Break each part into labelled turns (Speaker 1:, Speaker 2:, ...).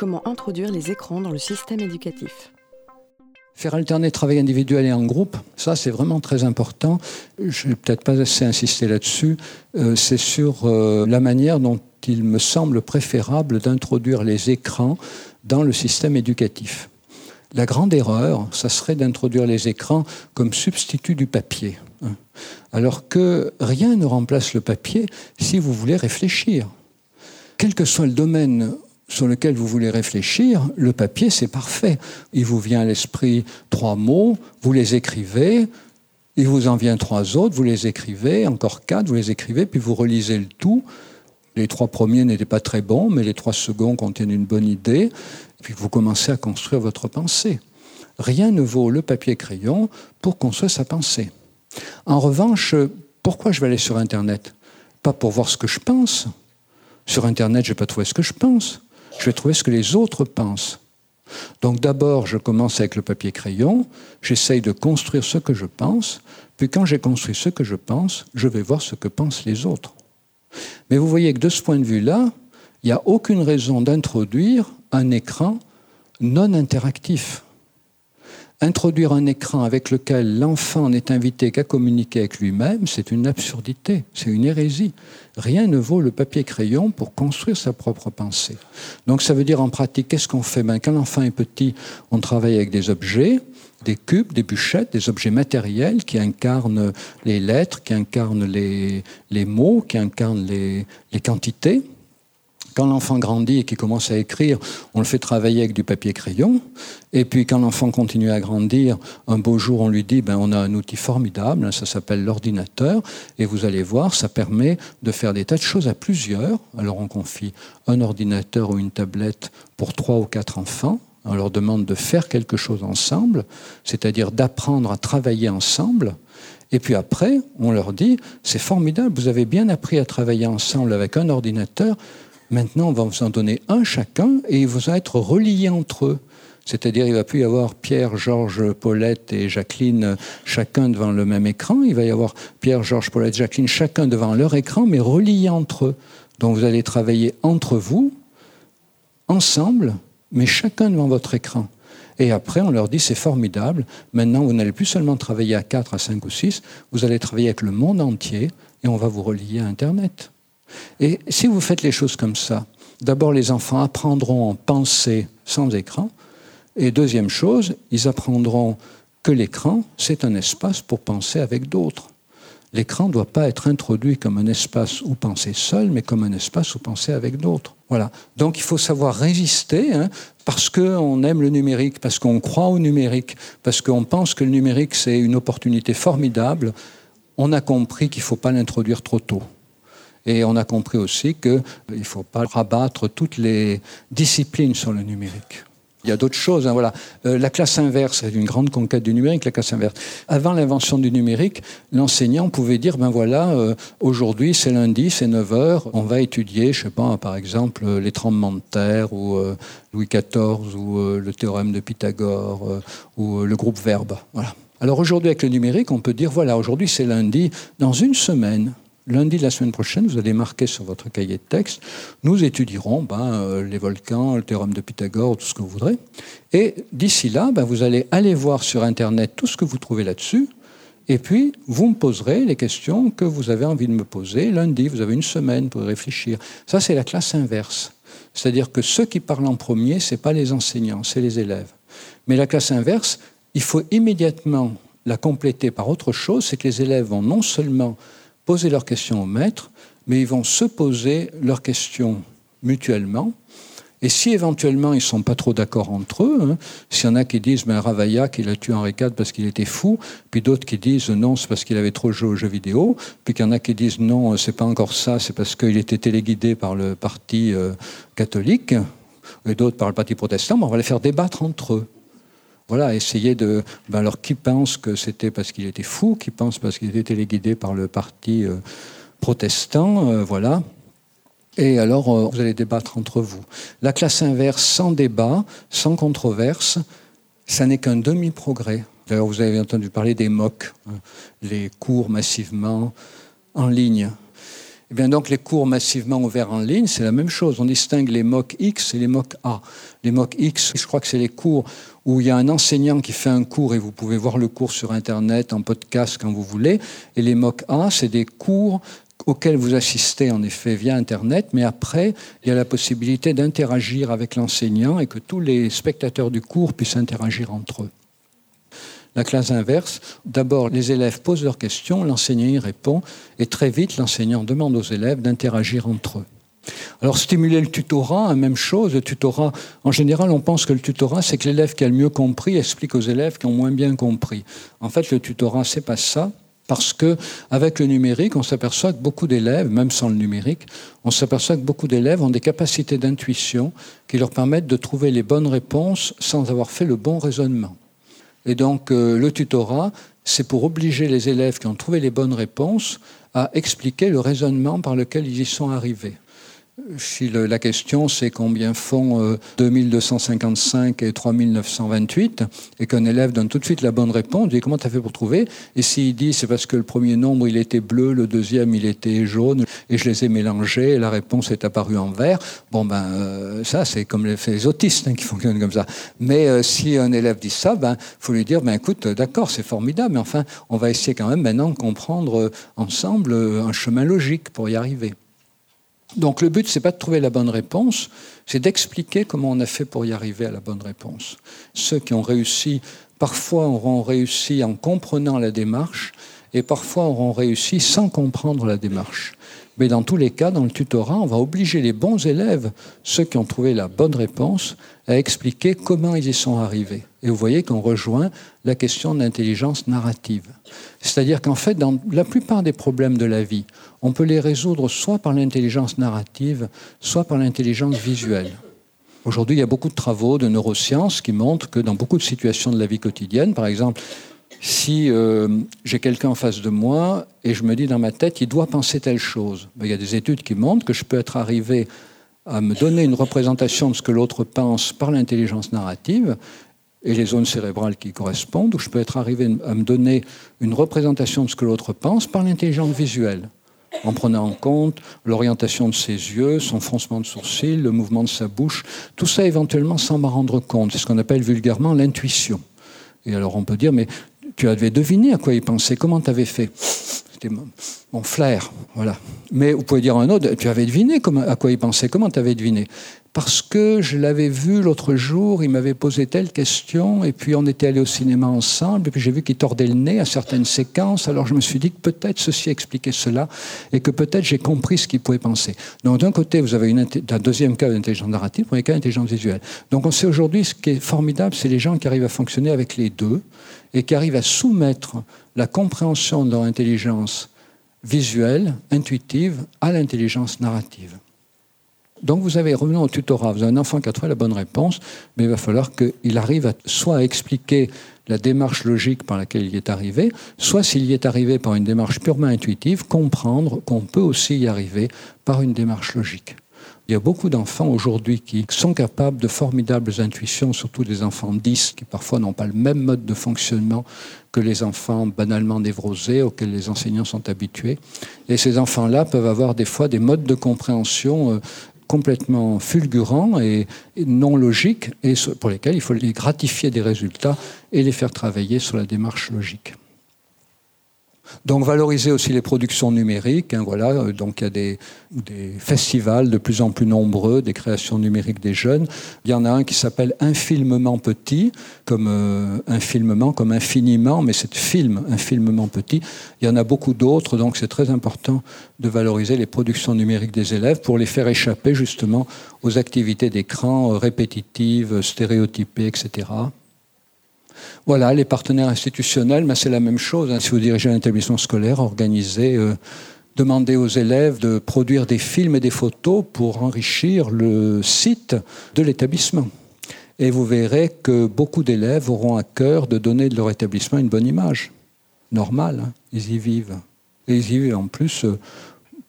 Speaker 1: Comment introduire les écrans dans le système éducatif
Speaker 2: Faire alterner travail individuel et en groupe, ça c'est vraiment très important. Je n'ai peut-être pas assez insisté là-dessus. Euh, c'est sur euh, la manière dont il me semble préférable d'introduire les écrans dans le système éducatif. La grande erreur, ça serait d'introduire les écrans comme substitut du papier. Hein. Alors que rien ne remplace le papier si vous voulez réfléchir. Quel que soit le domaine sur lequel vous voulez réfléchir, le papier, c'est parfait. Il vous vient à l'esprit trois mots, vous les écrivez, il vous en vient trois autres, vous les écrivez, encore quatre, vous les écrivez, puis vous relisez le tout. Les trois premiers n'étaient pas très bons, mais les trois seconds contiennent une bonne idée, puis vous commencez à construire votre pensée. Rien ne vaut le papier-crayon pour construire sa pensée. En revanche, pourquoi je vais aller sur Internet? Pas pour voir ce que je pense. Sur Internet, je ne vais pas trouver ce que je pense je vais trouver ce que les autres pensent. Donc d'abord, je commence avec le papier-crayon, j'essaye de construire ce que je pense, puis quand j'ai construit ce que je pense, je vais voir ce que pensent les autres. Mais vous voyez que de ce point de vue-là, il n'y a aucune raison d'introduire un écran non interactif. Introduire un écran avec lequel l'enfant n'est invité qu'à communiquer avec lui-même, c'est une absurdité, c'est une hérésie. Rien ne vaut le papier-crayon pour construire sa propre pensée. Donc ça veut dire en pratique, qu'est-ce qu'on fait? Ben, Quand l'enfant est petit, on travaille avec des objets, des cubes, des bûchettes, des objets matériels qui incarnent les lettres, qui incarnent les, mots, qui incarnent les quantités. Quand l'enfant grandit et qu'il commence à écrire, on le fait travailler avec du papier-crayon. Et puis quand l'enfant continue à grandir, un beau jour, on lui dit, ben, on a un outil formidable, hein, ça s'appelle l'ordinateur. Et vous allez voir, ça permet de faire des tas de choses à plusieurs. Alors on confie un ordinateur ou une tablette pour trois ou quatre enfants. On leur demande de faire quelque chose ensemble, c'est-à-dire d'apprendre à travailler ensemble. Et puis après, on leur dit, c'est formidable, vous avez bien appris à travailler ensemble avec un ordinateur, Maintenant, on va vous en donner un chacun et ils vont être reliés entre eux. C'est-à-dire, il va plus y avoir Pierre, Georges, Paulette et Jacqueline chacun devant le même écran. Il va y avoir Pierre, Georges, Paulette, Jacqueline chacun devant leur écran, mais reliés entre eux. Donc, vous allez travailler entre vous, ensemble, mais chacun devant votre écran. Et après, on leur dit, c'est formidable. Maintenant, vous n'allez plus seulement travailler à 4, à 5 ou 6, vous allez travailler avec le monde entier et on va vous relier à Internet. Et si vous faites les choses comme ça, d'abord les enfants apprendront à penser sans écran, et deuxième chose, ils apprendront que l'écran, c'est un espace pour penser avec d'autres. L'écran ne doit pas être introduit comme un espace où penser seul, mais comme un espace où penser avec d'autres. Voilà. Donc il faut savoir résister, hein, parce qu'on aime le numérique, parce qu'on croit au numérique, parce qu'on pense que le numérique c'est une opportunité formidable. On a compris qu'il ne faut pas l'introduire trop tôt. Et on a compris aussi qu'il ne faut pas rabattre toutes les disciplines sur le numérique. Il y a d'autres choses. Hein, voilà. Euh, la classe inverse est une grande conquête du numérique, la classe inverse. Avant l'invention du numérique, l'enseignant pouvait dire, ben voilà, euh, aujourd'hui c'est lundi, c'est 9 heures, on va étudier, je sais pas, par exemple, les tremblements de terre, ou euh, Louis XIV, ou le théorème de Pythagore, ou le groupe verbe. Voilà. Alors aujourd'hui, avec le numérique, on peut dire, voilà, aujourd'hui c'est lundi, dans une semaine, lundi de la semaine prochaine, vous allez marquer sur votre cahier de texte, nous étudierons ben, euh, les volcans, le théorème de Pythagore, tout ce que vous voudrez. Et d'ici là, ben, vous allez aller voir sur Internet tout ce que vous trouvez là-dessus. Et puis, vous me poserez les questions que vous avez envie de me poser. Lundi, vous avez une semaine pour réfléchir. Ça, c'est la classe inverse. C'est-à-dire que ceux qui parlent en premier, ce n'est pas les enseignants, c'est les élèves. Mais la classe inverse, il faut immédiatement la compléter par autre chose, c'est que les élèves vont non seulement poser leurs questions au maître, mais ils vont se poser leurs questions mutuellement. Et si éventuellement ils ne sont pas trop d'accord entre eux, hein, s'il y en a qui disent ben, Ravaillac, il a tué Henri IV parce qu'il était fou, puis d'autres qui disent non, c'est parce qu'il avait trop joué aux jeux vidéo, puis qu'il y en a qui disent non, c'est pas encore ça, c'est parce qu'il était téléguidé par le parti euh, catholique, et d'autres par le parti protestant, on va les faire débattre entre eux voilà, essayer de. Ben alors, qui pense que c'était parce qu'il était fou Qui pense parce qu'il était téléguidé par le parti euh, protestant euh, Voilà. Et alors, euh, vous allez débattre entre vous. La classe inverse, sans débat, sans controverse, ça n'est qu'un demi-progrès. D'ailleurs, vous avez entendu parler des MOOC, hein, les cours massivement en ligne. Eh bien donc les cours massivement ouverts en ligne, c'est la même chose. On distingue les MOOC X et les MOOC A. Les MOOC X, je crois que c'est les cours où il y a un enseignant qui fait un cours et vous pouvez voir le cours sur Internet, en podcast, quand vous voulez. Et les MOOC A, c'est des cours auxquels vous assistez en effet via Internet, mais après, il y a la possibilité d'interagir avec l'enseignant et que tous les spectateurs du cours puissent interagir entre eux. La classe inverse, d'abord les élèves posent leurs questions, l'enseignant y répond, et très vite l'enseignant demande aux élèves d'interagir entre eux. Alors stimuler le tutorat, la même chose. Le tutorat, en général, on pense que le tutorat, c'est que l'élève qui a le mieux compris explique aux élèves qui ont moins bien compris. En fait, le tutorat, c'est pas ça. Parce que avec le numérique, on s'aperçoit que beaucoup d'élèves, même sans le numérique, on s'aperçoit que beaucoup d'élèves ont des capacités d'intuition qui leur permettent de trouver les bonnes réponses sans avoir fait le bon raisonnement. Et donc euh, le tutorat, c'est pour obliger les élèves qui ont trouvé les bonnes réponses à expliquer le raisonnement par lequel ils y sont arrivés si la question c'est combien font 2255 euh, et 3928, et qu'un élève donne tout de suite la bonne réponse, dit comment tu as fait pour trouver? Et s'il dit c'est parce que le premier nombre il était bleu, le deuxième il était jaune, et je les ai mélangés, et la réponse est apparue en vert, bon ben euh, ça c'est comme les, autistes hein, qui fonctionnent comme ça. Mais euh, si un élève dit ça, ben faut lui dire ben écoute d'accord c'est formidable, mais enfin on va essayer quand même maintenant de comprendre ensemble un chemin logique pour y arriver. Donc le but, c'est pas de trouver la bonne réponse, c'est d'expliquer comment on a fait pour y arriver à la bonne réponse. Ceux qui ont réussi, parfois auront réussi en comprenant la démarche, et parfois auront réussi sans comprendre la démarche. Mais dans tous les cas, dans le tutorat, on va obliger les bons élèves, ceux qui ont trouvé la bonne réponse, à expliquer comment ils y sont arrivés. Et vous voyez qu'on rejoint la question d'intelligence narrative. C'est-à-dire qu'en fait, dans la plupart des problèmes de la vie, on peut les résoudre soit par l'intelligence narrative, soit par l'intelligence visuelle. Aujourd'hui, il y a beaucoup de travaux de neurosciences qui montrent que dans beaucoup de situations de la vie quotidienne, par exemple, si euh, j'ai quelqu'un en face de moi et je me dis dans ma tête, il doit penser telle chose, il y a des études qui montrent que je peux être arrivé à me donner une représentation de ce que l'autre pense par l'intelligence narrative et les zones cérébrales qui correspondent, ou je peux être arrivé à me donner une représentation de ce que l'autre pense par l'intelligence visuelle, en prenant en compte l'orientation de ses yeux, son froncement de sourcils, le mouvement de sa bouche, tout ça éventuellement sans m'en rendre compte. C'est ce qu'on appelle vulgairement l'intuition. Et alors on peut dire, mais tu avais deviné à quoi il pensait, comment tu avais fait? C'était mon, flair, voilà. Mais vous pouvez dire un autre, tu avais deviné à quoi il pensait, comment tu avais deviné? Parce que je l'avais vu l'autre jour, il m'avait posé telle question, et puis on était allé au cinéma ensemble, et puis j'ai vu qu'il tordait le nez à certaines séquences, alors je me suis dit que peut-être ceci expliquait cela, et que peut-être j'ai compris ce qu'il pouvait penser. Donc d'un côté, vous avez un deuxième cas d'intelligence narrative, premier cas d'intelligence visuelle. Donc on sait aujourd'hui, ce qui est formidable, c'est les gens qui arrivent à fonctionner avec les deux, et qui arrivent à soumettre la compréhension de leur intelligence visuelle, intuitive, à l'intelligence narrative. Donc vous avez, revenons au tutorat, vous avez un enfant qui a trouvé la bonne réponse, mais il va falloir qu'il arrive soit à expliquer la démarche logique par laquelle il y est arrivé, soit s'il y est arrivé par une démarche purement intuitive, comprendre qu'on peut aussi y arriver par une démarche logique. Il y a beaucoup d'enfants aujourd'hui qui sont capables de formidables intuitions, surtout des enfants 10 qui parfois n'ont pas le même mode de fonctionnement que les enfants banalement névrosés auxquels les enseignants sont habitués. Et ces enfants-là peuvent avoir des fois des modes de compréhension euh, complètement fulgurants et non logiques, et pour lesquels il faut les gratifier des résultats et les faire travailler sur la démarche logique. Donc valoriser aussi les productions numériques. Hein, voilà, euh, donc il y a des, festivals de plus en plus nombreux, des créations numériques des jeunes. Il y en a un qui s'appelle Infilmement Petit, comme euh, infilmement, comme infiniment, mais c'est film infilmement petit. Il y en a beaucoup d'autres, donc c'est très important de valoriser les productions numériques des élèves pour les faire échapper justement aux activités d'écran euh, répétitives, stéréotypées, etc. Voilà, les partenaires institutionnels, c'est la même chose. Hein. Si vous dirigez un établissement scolaire, organisez, euh, demandez aux élèves de produire des films et des photos pour enrichir le site de l'établissement. Et vous verrez que beaucoup d'élèves auront à cœur de donner de leur établissement une bonne image. Normal, hein. ils y vivent. Et ils y vivent en plus euh,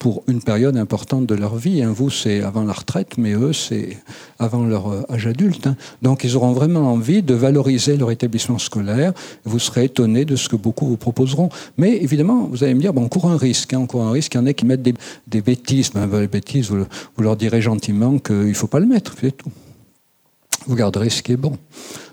Speaker 2: pour une période importante de leur vie. Hein. Vous, c'est avant la retraite, mais eux, c'est avant leur euh, âge adulte. Hein. Donc, ils auront vraiment envie de valoriser leur établissement scolaire. Vous serez étonné de ce que beaucoup vous proposeront. Mais évidemment, vous allez me dire, bon, on court un risque. Hein. on court un risque. Il y en a qui mettent des, bêtises. Ben, les bêtises, vous, vous leur direz gentiment qu'il ne faut pas le mettre. C'est tout. Vous garderez ce qui est bon.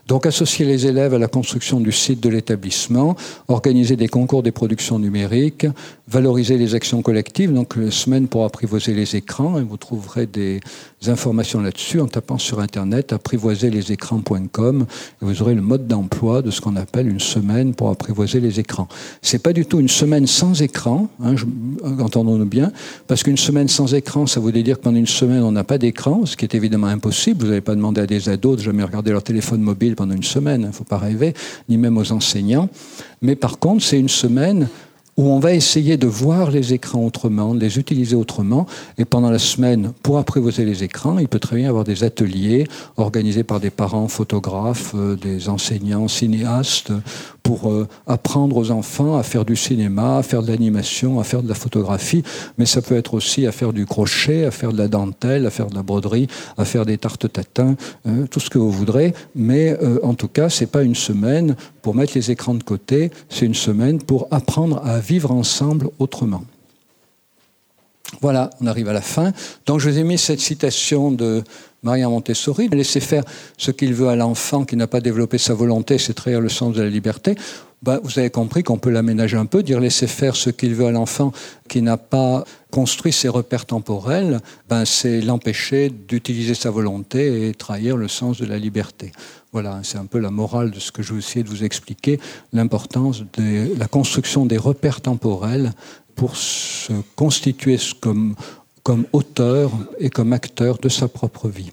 Speaker 2: Donc associer les élèves à la construction du site de l'établissement, organiser des concours des productions numériques, valoriser les actions collectives, donc une semaine pour apprivoiser les écrans, et vous trouverez des informations là-dessus en tapant sur Internet apprivoiserlesécrans.com, et vous aurez le mode d'emploi de ce qu'on appelle une semaine pour apprivoiser les écrans. C'est pas du tout une semaine sans écran, hein, entendons-nous bien, parce qu'une semaine sans écran, ça voudrait dire que pendant une semaine on n'a pas d'écran, ce qui est évidemment impossible. Vous n'allez pas demander à des ados de jamais regarder leur téléphone mobile pendant une semaine, il ne faut pas rêver, ni même aux enseignants. Mais par contre, c'est une semaine où on va essayer de voir les écrans autrement, de les utiliser autrement. Et pendant la semaine, pour apprivoiser les écrans, il peut très bien y avoir des ateliers organisés par des parents photographes, euh, des enseignants cinéastes, pour euh, apprendre aux enfants à faire du cinéma, à faire de l'animation, à faire de la photographie, mais ça peut être aussi à faire du crochet, à faire de la dentelle, à faire de la broderie, à faire des tartes tatin, euh, tout ce que vous voudrez. Mais en tout cas, c'est pas une semaine pour mettre les écrans de côté, c'est une semaine pour apprendre à vivre ensemble autrement. Voilà, on arrive à la fin. Donc je vous ai mis cette citation de Maria Montessori, laisser faire ce qu'il veut à l'enfant qui n'a pas développé sa volonté, c'est trahir le sens de la liberté. Ben, vous avez compris qu'on peut l'aménager un peu, dire laisser faire ce qu'il veut à l'enfant qui n'a pas construit ses repères temporels, ben, c'est l'empêcher d'utiliser sa volonté et trahir le sens de la liberté. Voilà, c'est un peu la morale de ce que je vais essayer de vous expliquer, l'importance de la construction des repères temporels pour se constituer comme, comme auteur et comme acteur de sa propre vie.